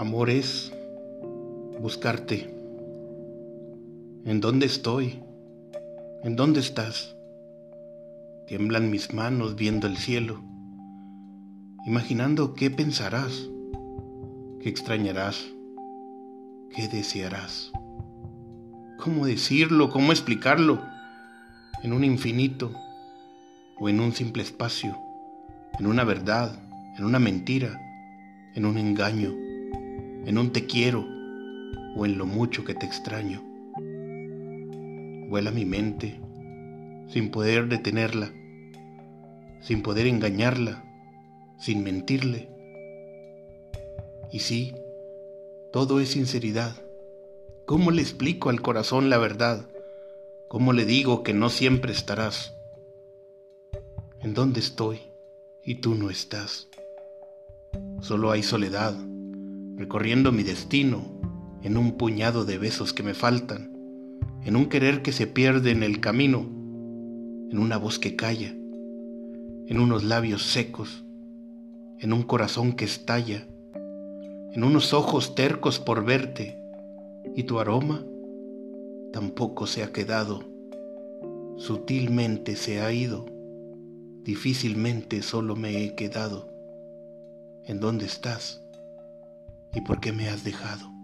Amor es buscarte. ¿En dónde estoy? ¿En dónde estás? Tiemblan mis manos viendo el cielo, imaginando qué pensarás, qué extrañarás, qué desearás. ¿Cómo decirlo? ¿Cómo explicarlo? En un infinito o en un simple espacio, en una verdad, en una mentira, en un engaño, en un te quiero o en lo mucho que te extraño. Vuela mi mente sin poder detenerla, sin poder engañarla, sin mentirle. Y sí, todo es sinceridad. ¿Cómo le explico al corazón la verdad? ¿Cómo le digo que no siempre estarás? ¿En dónde estoy y tú no estás? Solo hay soledad, recorriendo mi destino en un puñado de besos que me faltan, en un querer que se pierde en el camino, en una voz que calla, en unos labios secos, en un corazón que estalla, en unos ojos tercos por verte, y tu aroma tampoco se ha quedado, sutilmente se ha ido, difícilmente solo me he quedado. ¿En dónde estás? ¿Y por qué me has dejado?